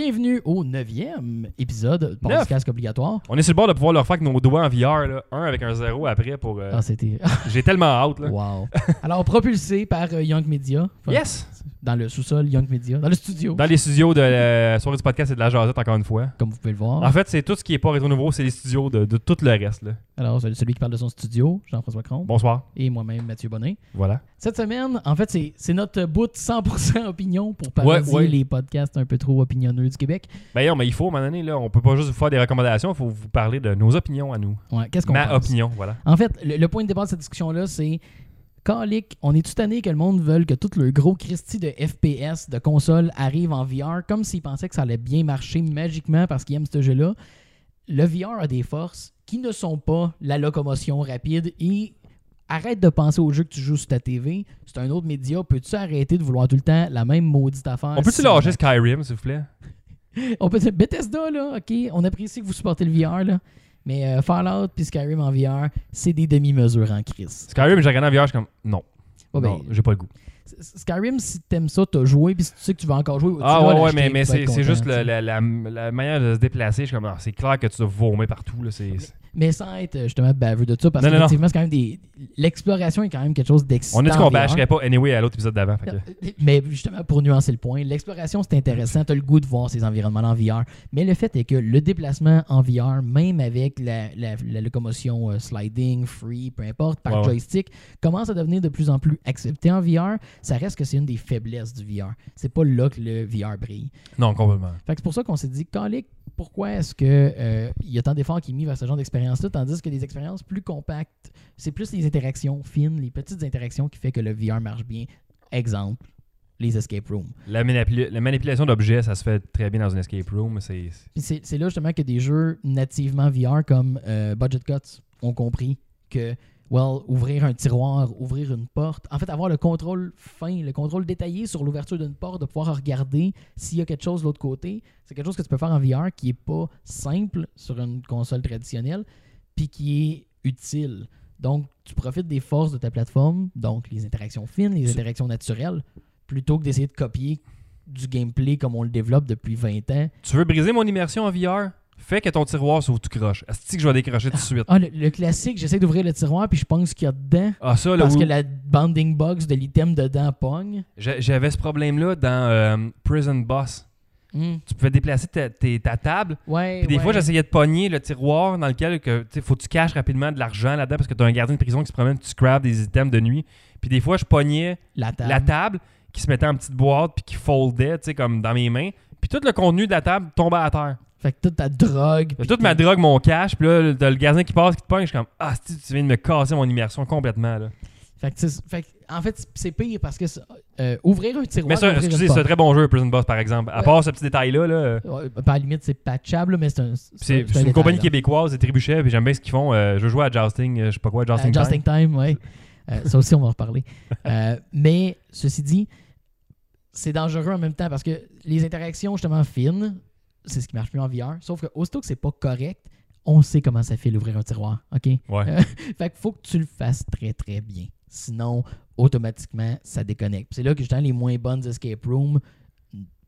Bienvenue au neuvième épisode de Neuf. Podcast Obligatoire. On est sur le bord de pouvoir leur faire avec nos doigts en VR, là. un avec un zéro après pour. euh, Ah, c'était. J'ai tellement hâte, là. wow. Alors, propulsé par euh, Young Media. Enfin, Yes! Dans le sous-sol Young Media. Dans le studio, Dans les studios de la soirée du podcast et de la jasette, encore une fois. comme vous pouvez le voir. En fait, c'est tout ce qui est pas rétro nouveau, c'est les studios de, de tout le reste, là. Alors, celui celui qui parle de son studio, Jean-François Cron. Bonsoir. Et moi-même, Mathieu Bonnet. Voilà. Cette semaine, en fait, c'est notre bout 100% opinion pour parodier Ouais, ouais. les podcasts un peu trop opinionneux du Québec. Ben, non, mais il faut, à un moment donné, là, on peut pas juste vous faire des recommandations, il faut vous parler de nos opinions à nous. Ouais, qu'est-ce qu'on Ma pense? opinion, voilà. En fait, le, le point de départ de cette discussion-là, c'est On est tout année que le monde veut que tout le gros Christie de FPS, de console, arrive en VR, comme s'ils pensaient que ça allait bien marcher magiquement parce qu'ils aiment ce jeu-là. Le VR a des forces qui ne sont pas la locomotion rapide et arrête de penser au jeu que tu joues sur ta TV. C'est un autre média. Peux-tu arrêter de vouloir tout le temps la même maudite affaire? On peut-tu Si- lâcher Skyrim, s'il vous plaît? on peut dire Bethesda, là, ok, on apprécie que vous supportez le VR, là. Mais euh, Fallout puis Skyrim en VR, c'est des demi-mesures en crise. Skyrim, j'ai regardé en VR, je suis comme, non. Ouais, ben, non, j'ai pas le goût. Skyrim, si t'aimes ça, t'as joué, puis si tu sais que tu vas encore jouer, Ah vas ouais, mais, mais vas c'est juste la, la, la manière de se déplacer. Je suis comme, ah, c'est clair que tu dois vomir partout. Là, c'est- Mais sans être euh, justement baveux de ça, parce Non, qu'effectivement, c'est quand même des. L'exploration est quand même quelque chose d'excitant. On a dit qu'on bâcherait pas anyway à l'autre épisode d'avant. que- Euh, Mais justement, pour nuancer le point, l'exploration, c'est intéressant. Tu as le goût de voir ces environnements en VR. Mais le fait est que le déplacement en VR, même avec la, la- la locomotion euh, sliding, free, peu importe, par Ouais, joystick, commence à devenir de plus en plus accepté en VR. Ça reste que c'est une des faiblesses du VR. C'est pas là que le VR brille. Non, complètement. Fait que c'est pour ça qu'on s'est dit, Calic, pourquoi est-ce que euh, y a tant d'efforts qui est mis vers ce genre d'expérience-là, tandis que des expériences plus compactes, c'est plus les interactions fines, les petites interactions qui fait que le VR marche bien. Exemple, les escape rooms. La, manipula- la manipulation d'objets, ça se fait très bien dans une escape room. C'est là justement que des jeux nativement VR comme euh, Budget Cuts ont compris que, well, ouvrir un tiroir, ouvrir une porte, en fait, avoir le contrôle fin, le contrôle détaillé sur l'ouverture d'une porte, de pouvoir regarder s'il y a quelque chose de l'autre côté, c'est quelque chose que tu peux faire en VR qui est pas simple sur une console traditionnelle, puis qui est utile. Donc, tu profites des forces de ta plateforme, donc les interactions fines, les interactions naturelles, plutôt que d'essayer de copier du gameplay comme on le développe depuis 20 ans. Tu veux briser mon immersion en VR? Fais que ton tiroir s'ouvre tout croche. Est-ce que je vais décrocher tout de suite? Ah, le, le classique, j'essaie d'ouvrir le tiroir puis je pense qu'il y a dedans Ah, ça, là, parce où- que la bounding box de l'item dedans pogne. J'a- j'avais ce problème-là dans euh, Prison Boss. Hmm. Tu pouvais déplacer ta, table, Ouais. puis des ouais. fois, j'essayais de pogner le tiroir dans lequel que, tu sais, faut que tu caches rapidement de l'argent là-dedans parce que tu as un gardien de prison qui se promène, tu scrapes des items de nuit. Puis des fois, je pognais la table. la table qui se mettait en petite boîte puis qui foldait, tu sais, comme dans mes mains. Puis tout le contenu de la table tombait à terre. Fait que toute ta drogue. Toute ma drogue, mon cash, puis là, t'as le gardien qui passe, qui te pogne, je suis comme, ah, tu viens de me casser mon immersion complètement, là. Fait que, fait que, en fait, c'est- pire parce que euh, ouvrir un tiroir. Mais ça, excusez, c'est un très bon jeu, Prison Boss, par exemple. À Ouais. part ce petit détail-là, là, euh, Ouais, ben, à la limite, c'est patchable, mais c'est un. c'est un c'est une compagnie là. québécoise, c'est Trébuchet, puis j'aime bien ce qu'ils font. Euh, je jouer à Jousting, euh, je sais pas quoi, Euh, Jousting Justing Time. Time, ouais. Euh, ça aussi, on va en reparler. Euh, mais ceci dit, c'est dangereux en même temps parce que les interactions justement fines, c'est ce qui marche mieux en VR. Sauf que aussitôt que c'est pas correct, on sait comment ça fait l'ouvrir un tiroir. OK? Ouais. Euh, fait qu'il faut que tu le fasses très très bien. Sinon, automatiquement, ça déconnecte. C'est là que justement les moins bonnes escape rooms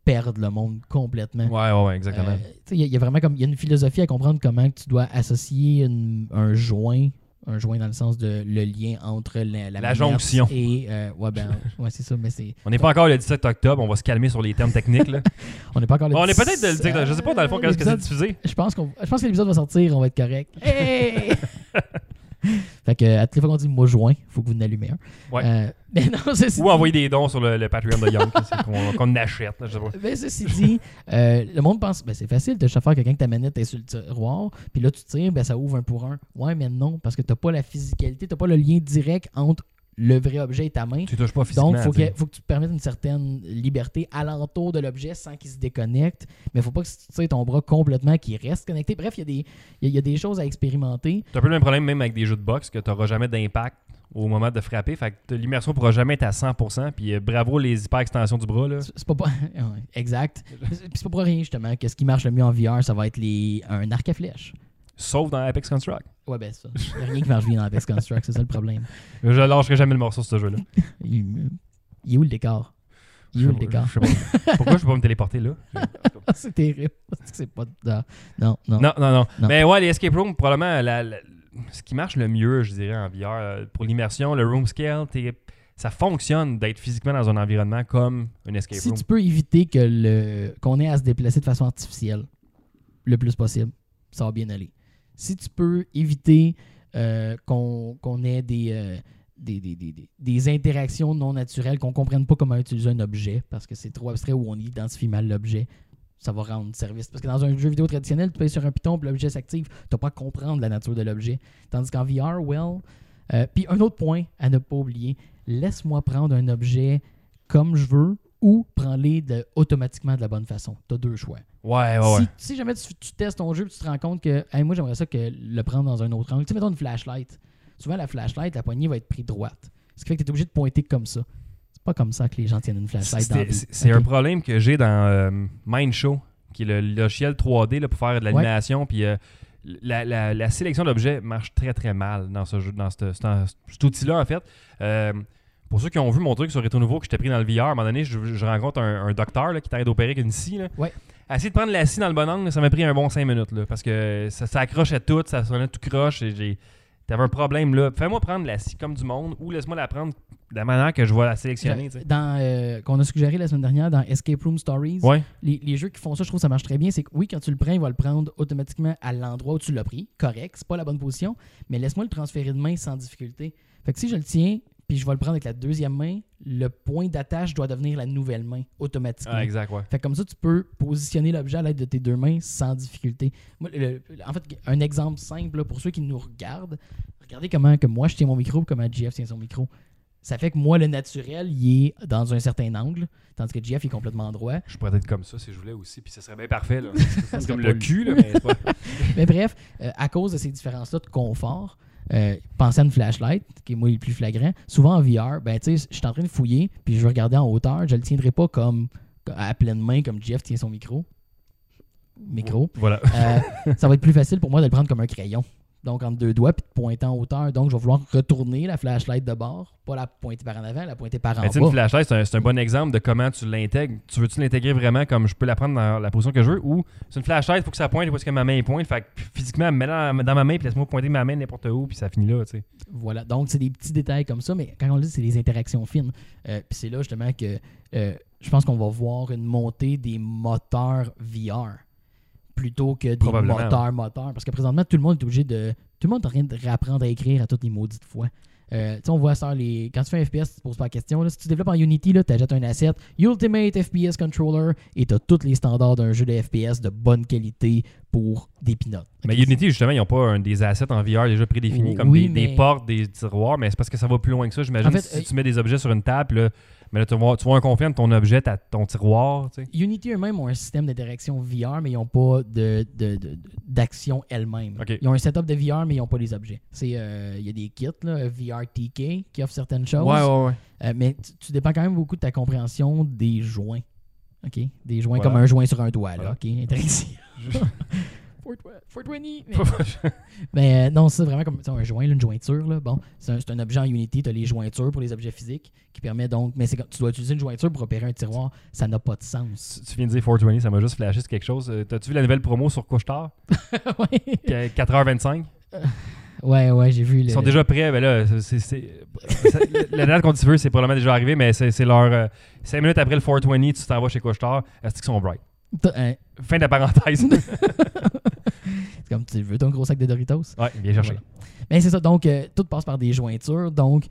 perdent le monde complètement. Ouais, ouais, ouais, exactement. Euh, Il y, y a vraiment comme il y a une philosophie à comprendre comment tu dois associer une- un joint, un joint dans le sens de le lien entre la, jonction. et euh, ouais ben ouais c'est ça mais c'est on n'est pas encore le 17 octobre, on va se calmer sur les termes techniques, là. on n'est pas encore le on est peut-être le 10, dire, je sais pas dans le fond quand est-ce que c'est diffusé. je pense qu'on je pense que l'épisode va sortir on va être correct Hey! fait que à toutes les fois qu'on dit mot joint faut que vous n'allumez un Ouais. Euh, mais non c'est Ou envoyer des dons sur le, le Patreon de Young, qu'on achète, là, je sais pas. Mais ceci dit, euh, le monde pense, ben c'est facile de faire quelqu'un que ta manette est sur le tiroir, puis là tu tires, ben ça ouvre un pour un. Ouais, mais non, parce que t'as pas la physicalité, t'as pas le lien direct entre le vrai objet et ta main. Tu touches pas physiquement. Donc, faut, tu que, faut que tu te permettes une certaine liberté alentour de l'objet sans qu'il se déconnecte. Mais faut pas que tu ton bras complètement qu'il reste connecté. Bref, il y, a des- il y a- il y a des choses à expérimenter. T'as un peu le même problème même avec des jeux de boxe que t'auras jamais d'impact au moment de frapper. Fait que l'immersion pourra jamais être à 100%. Puis euh, bravo les hyper extensions du bras. Là. C'est pas, pas exact. Puis c'est pas pour rien justement que ce qui marche le mieux en VR, ça va être les un arc à flèche. Sauf dans Apex Construct. Ouais, ben ça. Il a rien qui marche bien dans Apex Construct, c'est ça le problème. Je lâcherai jamais le morceau sur ce jeu-là. Il, il est où le décor? Il est où le décor? Je sais pas. Pourquoi je peux pas me téléporter là? c'est terrible. C'est pas. Non, non. Non, non, non. Non. Mais ouais, les escape rooms, probablement, la- la- ce qui marche le mieux, je dirais, en VR, euh, pour l'immersion, le room scale, t'es- ça fonctionne d'être physiquement dans un environnement comme un escape Si room. tu peux éviter que le qu'on ait à se déplacer de façon artificielle le plus possible, ça va bien aller. Si tu peux éviter euh, qu'on ait des, euh, des, des, des- des- des interactions non naturelles, qu'on ne comprenne pas comment utiliser un objet parce que c'est trop abstrait ou on identifie mal l'objet, ça va rendre service. Parce que dans un jeu vidéo traditionnel, tu payes sur un piton puis l'objet s'active, tu n'as pas à comprendre la nature de l'objet. Tandis qu'en VR, well. euh, puis un autre point à ne pas oublier, laisse-moi prendre un objet comme je veux ou prends-les automatiquement de la bonne façon. Tu as deux choix. Ouais, ouais, ouais. Si, si jamais tu, tu testes ton jeu et tu te rends compte que Hey, moi j'aimerais ça que le prendre dans un autre angle. Tu sais, mettons une flashlight. Souvent la flashlight, la poignée va être prise droite. Ce qui fait que tu es obligé de pointer comme ça. C'est pas comme ça que les gens tiennent une flashlight dans C'est un problème que j'ai dans euh, Mindshow, qui est le logiciel 3D là, pour faire de l'animation. Puis euh, la, la- la sélection d'objets marche très très mal dans ce jeu, dans cet outil-là en fait. Euh, pour ceux qui ont vu mon truc sur Rétro Nouveau que j'étais pris dans le VR, à un moment donné, je, je rencontre un, un docteur là, qui t'arrête d'opérer avec une scie. Là. Ouais. Essayer de prendre la scie dans le bon angle, ça m'a pris un bon 5 minutes là, parce que ça, ça accroche à tout, ça sonnait tout croche et j'ai. T'avais un problème là. Fais-moi prendre la scie comme du monde ou laisse-moi la prendre de la manière que je vais la sélectionner. Dans, euh, qu'on a suggéré la semaine dernière dans Escape Room Stories, Ouais. les, les jeux qui font ça, je trouve que ça marche très bien. C'est que oui, quand tu le prends, il va le prendre automatiquement à l'endroit où tu l'as pris. Correct, c'est pas la bonne position, mais laisse-moi le transférer de main sans difficulté. Fait que si je le tiens, puis je vais le prendre avec la deuxième main, le point d'attache doit devenir la nouvelle main automatiquement. Ah, exact, ouais. Fait que comme ça, tu peux positionner l'objet à l'aide de tes deux mains sans difficulté. Moi, le- en fait, un exemple simple là, pour ceux qui nous regardent, regardez comment que moi je tiens mon micro, comment GF tient son micro. Ça fait que moi, le naturel, il est dans un certain angle, tandis que GF est complètement droit. Je pourrais être comme ça si je voulais aussi, puis ça serait bien parfait. C'est comme le cul, là, mais c'est pas. Mais bref, euh, à cause de ces différences-là de confort, euh, pensez à une flashlight, qui est moi le plus flagrant. Souvent en VR, ben, je suis en train de fouiller, puis je veux regarder en hauteur, je le tiendrai pas comme à pleine main comme Jeff tient son micro. Micro. Voilà. Euh, ça va être plus facile pour moi de le prendre comme un crayon. Donc entre deux doigts, puis de pointer en hauteur. Donc je vais vouloir retourner la flashlight de bord, pas la pointer par en avant, la pointer par en bas. une flashlight, c'est un, bon exemple de comment tu l'intègres. Tu veux-tu l'intégrer vraiment comme je peux la prendre dans la position que je veux ou c'est une flashlight, il faut que ça pointe est-ce que ma main pointe. Fait que physiquement, mets dans, dans ma main, puis laisse-moi pointer ma main n'importe où, puis ça finit là, tu sais. Voilà, donc c'est des petits détails comme ça, mais quand on le dit, c'est des interactions fines. Euh, Puis c'est là justement que euh, je pense qu'on va voir une montée des moteurs VR plutôt que des Probablement, moteurs moteurs. Parce que présentement, tout le monde est obligé de. Tout le monde est en train de réapprendre à écrire à toutes les maudites fois. Euh, tu sais, on voit ça, les... quand tu fais un FPS, tu te poses pas la question. Là. Si tu développes en Unity, tu achètes un asset Ultimate FPS Controller et tu as tous les standards d'un jeu de FPS de bonne qualité pour des pinottes. Mais Unity, justement, ils n'ont pas un- des assets en VR déjà prédéfinis, comme Oui, des, portes, des tiroirs, mais c'est parce que ça va plus loin que ça. J'imagine En fait, si euh, tu mets des objets sur une table, là, mais là, tu vois, tu vois un conflit entre ton objet, ta- ton tiroir, tu sais. Unity eux-mêmes ont un système d'interaction VR, mais ils n'ont pas de, de- de- d'action elle-même. Ok. Ils ont un setup de VR, mais ils n'ont pas les objets. C'est, euh, Il y a des kits, là, VR TK, qui offrent certaines choses. Ouais, ouais, ouais. Euh, mais tu, tu dépends quand même beaucoup de ta compréhension des joints. OK? Des joints Voilà. comme un joint sur un doigt. Là, Voilà. OK? 420, mais- Mais euh, non, c'est vraiment comme un joint, là, une jointure. Là. Bon, c'est un, objet en Unity, tu as les jointures pour les objets physiques qui permet donc. Mais c'est quand tu dois utiliser une jointure pour opérer un tiroir, ça n'a pas de sens. tu, tu viens de dire 420, ça m'a juste flashé sur quelque chose. Euh, T'as-tu vu la nouvelle promo sur Couche-Tard? ouais. Qu- 4h25? ouais, ouais, j'ai vu. Le, Ils sont déjà prêts, ben là, c'est, la date qu'on veut, c'est probablement déjà arrivé, mais c'est, leur 5 minutes après le 420, tu t'en vas chez Couche-Tard, est-ce qu'ils sont bright? Hein, Fin de la parenthèse. c'est comme tu veux ton gros sac de Doritos? ouais, bien cherché. Voilà. Mais c'est ça, donc euh, tout passe par des jointures. Donc,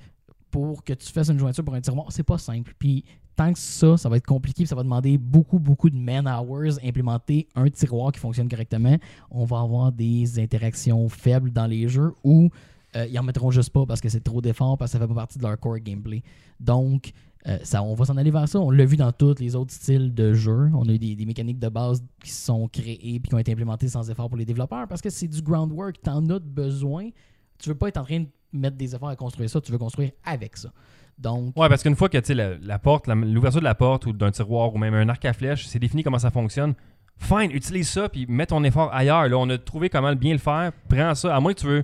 pour que tu fasses une jointure pour un tiroir, c'est pas simple. Puis, tant que ça, ça va être compliqué, ça va demander beaucoup, beaucoup de man-hours implémenter un tiroir qui fonctionne correctement. On va avoir des interactions faibles dans les jeux ou euh, ils en mettront juste pas parce que c'est trop d'efforts, parce que ça fait pas partie de leur core gameplay. Donc, euh, on va s'en aller vers ça. On l'a vu dans tous les autres styles de jeux. On a eu des, des mécaniques de base qui sont créées et qui ont été implémentées sans effort pour les développeurs parce que c'est du groundwork. Tu en as besoin. Tu veux pas être en train de mettre des efforts à construire ça. Tu veux construire avec ça. Donc, Ouais, parce qu'une fois que tu sais, la, la porte, l'ouverture de la porte ou d'un tiroir ou même un arc à flèche, c'est défini comment ça fonctionne. fine, utilise ça, puis mets ton effort ailleurs. Là, on a trouvé comment bien le faire. Prends ça. À moins que tu veux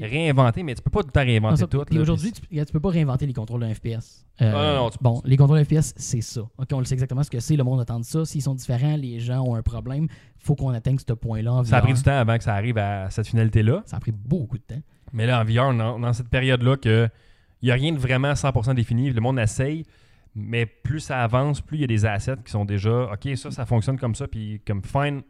réinventer, mais tu peux pas tout le temps non, réinventer ça, tout. puis aujourd'hui, tu, tu peux pas réinventer les contrôles d'un FPS. Euh, non, non, tu- bon, les contrôles FPS, c'est ça. OK, on le sait exactement ce que c'est. Le monde attend ça. S'ils sont différents, les gens ont un problème. faut qu'on atteigne ce point-là ça a pris du temps avant que ça arrive à cette finalité-là. Ça a pris beaucoup de temps. Mais là, en VR, dans cette période-là que il n'y a rien de vraiment 100% défini. Le monde essaye, mais plus ça avance, plus il y a des assets qui sont déjà OK, ça, ça fonctionne comme ça, puis comme fine,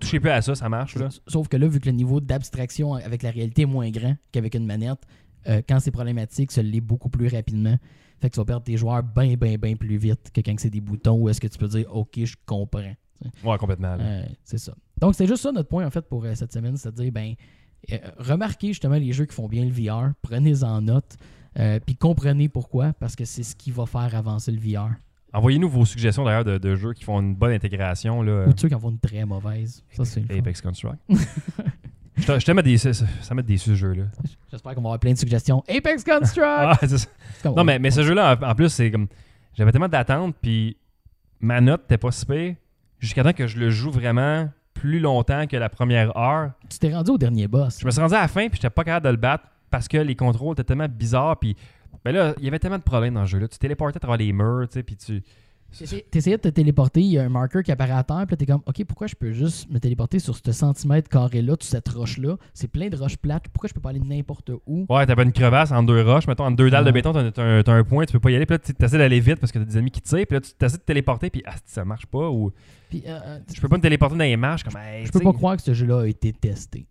touchez plus à ça, ça marche. Là. Sauf que là, vu que le niveau d'abstraction avec la réalité est moins grand qu'avec une manette, euh, quand c'est problématique, ça l'est beaucoup plus rapidement. Fait que tu vas perdre tes joueurs bien, bien, bien plus vite que quand c'est des boutons où est-ce que tu peux dire OK, je comprends. Ouais, complètement. Euh, c'est ça. Donc, c'est juste ça notre point en fait pour euh, cette semaine, c'est-à-dire, ben, euh, remarquez justement les jeux qui font bien le VR, prenez-en note, euh, puis comprenez pourquoi, parce que c'est ce qui va faire avancer le VR. Envoyez-nous vos suggestions d'ailleurs de, de jeux qui font une bonne intégration. Là. Ou de ceux qui en font une très mauvaise. Ça, c'est. Apex Construct. je des, ça, ça met des ce jeu-là. J'espère qu'on va avoir plein de suggestions. Apex Construct! Ah, ça. Comme- Non, mais, mais ce jeu-là, en, en plus, c'est comme. J'avais tellement d'attentes, puis ma note n'était pas si pire, jusqu'à temps que je le joue vraiment plus longtemps que la première heure. Tu t'es rendu au dernier boss. Je me suis rendu à la fin, puis j'étais pas capable de le battre parce que les contrôles étaient tellement bizarres, puis. Ben là, il y avait tellement de problèmes dans ce jeu-là. Tu téléportais à travers les murs, tu sais, puis tu. T'essayais de te téléporter, il y a un marqueur qui apparaît à terre, puis là, t'es comme, OK, pourquoi je peux juste me téléporter sur ce centimètre carré-là, sur cette roche-là? C'est plein de roches plates, pourquoi je peux pas aller n'importe où? Ouais, t'avais une crevasse entre deux roches, mettons, entre deux dalles de béton, t'as t'as un, t'as un point, tu peux pas y aller, puis là, tu essaies d'aller vite parce que t'as des ennemis qui tirent, puis là, tu essaies de téléporter, puis ah, ça marche pas, ou Puis, euh, euh, je peux pas me téléporter dans les marches, comme, hey, je peux pas croire que ce jeu-là a été testé.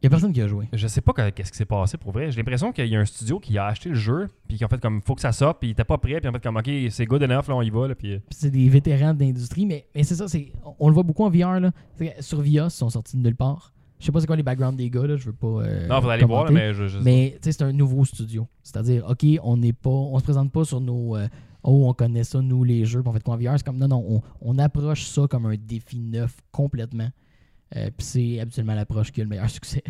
Il y a personne qui a joué. Je sais pas que- qu'est-ce qui s'est passé pour vrai. J'ai l'impression qu'il y a un studio qui a acheté le jeu, puis qui a fait comme, faut que ça sorte, puis il était pas prêt, puis en fait, comme, ok, c'est good enough, là, on y va, là, puis. C'est des vétérans de l'industrie, mais, mais c'est ça, c'est, on, on le voit beaucoup en VR. Là. Sur VIA, ils sont sortis de nulle part. Je sais pas c'est quoi les backgrounds des gars, là, je veux pas. euh, non, faudrait aller voir, mais je. je- Mais c'est un nouveau studio. C'est-à-dire, OK, on n'est pas. On se présente pas sur nos. euh, oh, on connaît ça, nous, les jeux, puis on fait quoi en VR. C'est comme non, non, on, on approche ça comme un défi neuf complètement. Euh, puis c'est absolument l'approche qui a le meilleur succès.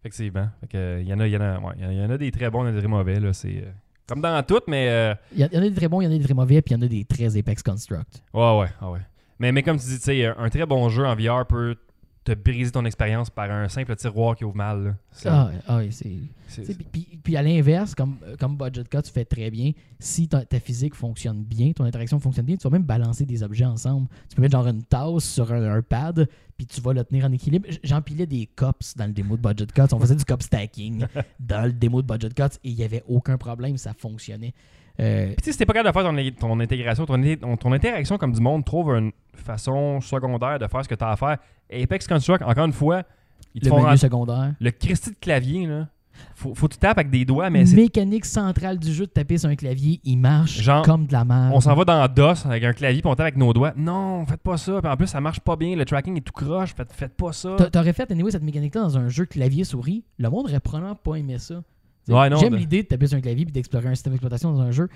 Effectivement. Que, euh, il y en a, il y en a, ouais, il y en a- il des très bons, il y en a des très mauvais, là. C'est. euh, comme dans tout, mais. euh, Il y, il y en a des très bons, il y en a des très mauvais, puis il y en a des très Apex Construct. Ouais, ouais, ouais. Mais, mais comme tu dis, tu sais, un très bon jeu en VR peut te briser ton expérience par un simple tiroir qui ouvre mal. Ah, ah c'est. Puis, à l'inverse, comme, euh, comme Budget Cut, tu fais très bien. Si ta, ta physique fonctionne bien, ton interaction fonctionne bien, tu vas même balancer des objets ensemble. Tu peux mettre genre une tasse sur un, un pad, puis tu vas le tenir en équilibre. J'empilais des cops dans le démo de Budget Cuts. On faisait du cop stacking dans le démo de Budget Cuts et il n'y avait aucun problème, ça fonctionnait. Euh, Puis tu sais, si t'es pas capable de faire ton, ton intégration, ton, interaction comme du monde trouve une façon secondaire de faire ce que t'as à faire. Apex Construct, encore une fois, ils te le font menu secondaire. le Christy de clavier, là. Faut, faut que tu tapes avec des doigts, mais c'est- Mécanique centrale du jeu de taper sur un clavier, il marche Genre, comme de la merde. on s'en va dans DOS avec un clavier puis on tape avec nos doigts. Non, faites pas ça. Puis en plus, ça marche pas bien. Le tracking est tout croche. Faites, faites pas ça. T'a- T'aurais fait anyway cette mécanique-là dans un jeu clavier-souris, le monde aurait probablement pas aimé ça. T'sais, Ouais, non, J'aime de- l'idée de taper sur un clavier et d'explorer un système d'exploitation dans un jeu.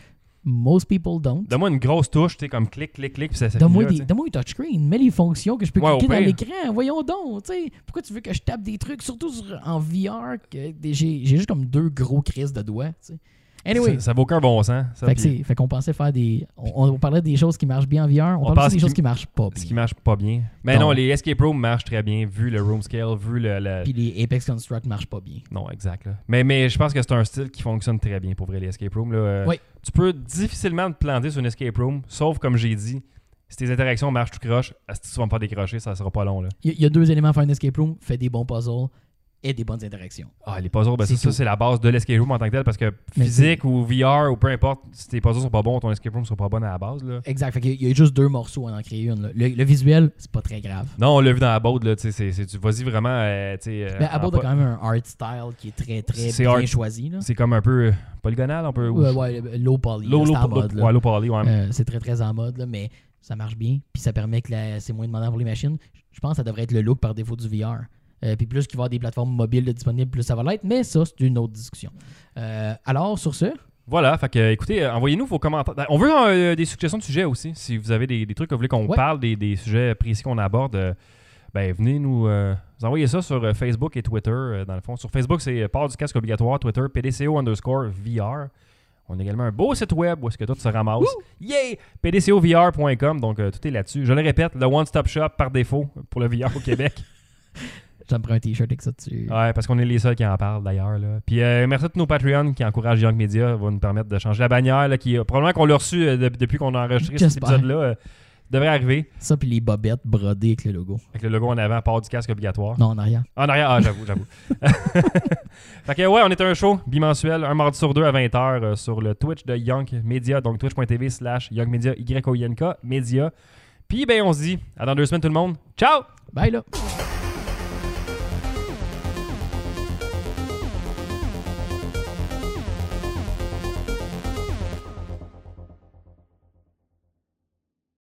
Most people don't. Donne-moi une grosse touche, tu sais, comme clic, clic, clic, puis ça, ça Donne-moi des- donne-moi un touchscreen, mets les fonctions que je peux Ouais, cliquer au dans pire. l'écran. Voyons donc, tu sais. Pourquoi tu veux que je tape des trucs, surtout sur- en VR, que des- j'ai j'ai juste comme deux gros crises de doigts, tu sais. Anyway, Ça, ça vaut aucun bon sens. ça, fait, qu'on pensait faire des... On, on parlait des choses qui marchent bien en VR, on, aussi des choses qui marchent pas Ce bien. qui marche pas bien. Mais Donc- non, les escape rooms marchent très bien, vu le room scale, vu le. le- Puis les Apex Construct marchent pas bien. Non, exact. là. Mais, mais je pense que c'est un style qui fonctionne très bien pour vrai, les escape rooms. Là. Euh, Oui. Tu peux difficilement te planter sur une escape room, sauf comme j'ai dit, si tes interactions marchent tout croche, si tu vas faire décrocher, ça sera pas long. Là. Il y, a- il y a deux éléments à faire un escape room, fais des bons puzzles et des bonnes interactions. Ah, les puzzles, ben C'est ça, c'est la base de l'escape room en tant que tel, parce que physique ou VR ou peu importe, si tes puzzles sont pas bons, ton escape room sera pas bon à la base. Là. Exact. Fait il y a juste deux morceaux à en créer une. là. Le, le visuel, c'est pas très grave. Non, on l'a vu dans la boat, là, tu sais, c'est- c'est- tu vas-y vraiment, euh, sais, euh, Abode a quand même un art style qui est très très bien art- choisi. C'est comme un peu euh, polygonal, on peut... Ouais, ouais, low poly. Low, en mode. ouais, low poly, ouais. Euh, c'est très très en mode, là, mais ça marche bien. Puis ça permet que c'est moins demandant pour les machines. Je pense que ça devrait être le look par défaut du VR. Euh, puis plus qu'il va y avoir des plateformes mobiles de disponibles, plus ça va l'être. Mais ça, c'est une autre discussion. Euh, alors, sur ce, Voilà, fait que écoutez, euh, envoyez-nous vos commentaires. On veut des suggestions de sujets aussi. Si vous avez des, des trucs que vous voulez qu'on Ouais. parle, des, des sujets précis qu'on aborde, ben venez nous, envoyer ça sur Facebook et Twitter. dans le fond, sur Facebook, c'est Port du casque obligatoire, Twitter, PDCO underscore VR. On a également un beau site web où est-ce que tout se ramasse. Yay! PDCOVR.com, donc euh, tout est là-dessus. Je le répète, le one-stop shop par défaut pour le VR au Québec. J'en prends un t-shirt avec ça dessus. Ouais, parce qu'on est les seuls qui en parlent d'ailleurs. là. Puis euh, merci à tous nos Patreons qui encouragent Young Media, va nous permettre de changer la bannière. Là, qui, euh, probablement qu'on l'a reçu euh, de- depuis qu'on a enregistré cet épisode-là. euh, devrait arriver Ça, puis les bobettes brodées avec le logo. avec le logo en avant, part du casque obligatoire. Non, en arrière. En arrière, ah, j'avoue, j'avoue. fait que ouais, on est un show bimensuel, un mardi sur deux à 20h sur le Twitch de Young Media, donc twitch.tv slash Young Media, Y-O-I-N-K, Media. Puis ben on se dit, à dans deux semaines tout le monde. Ciao! Bye là!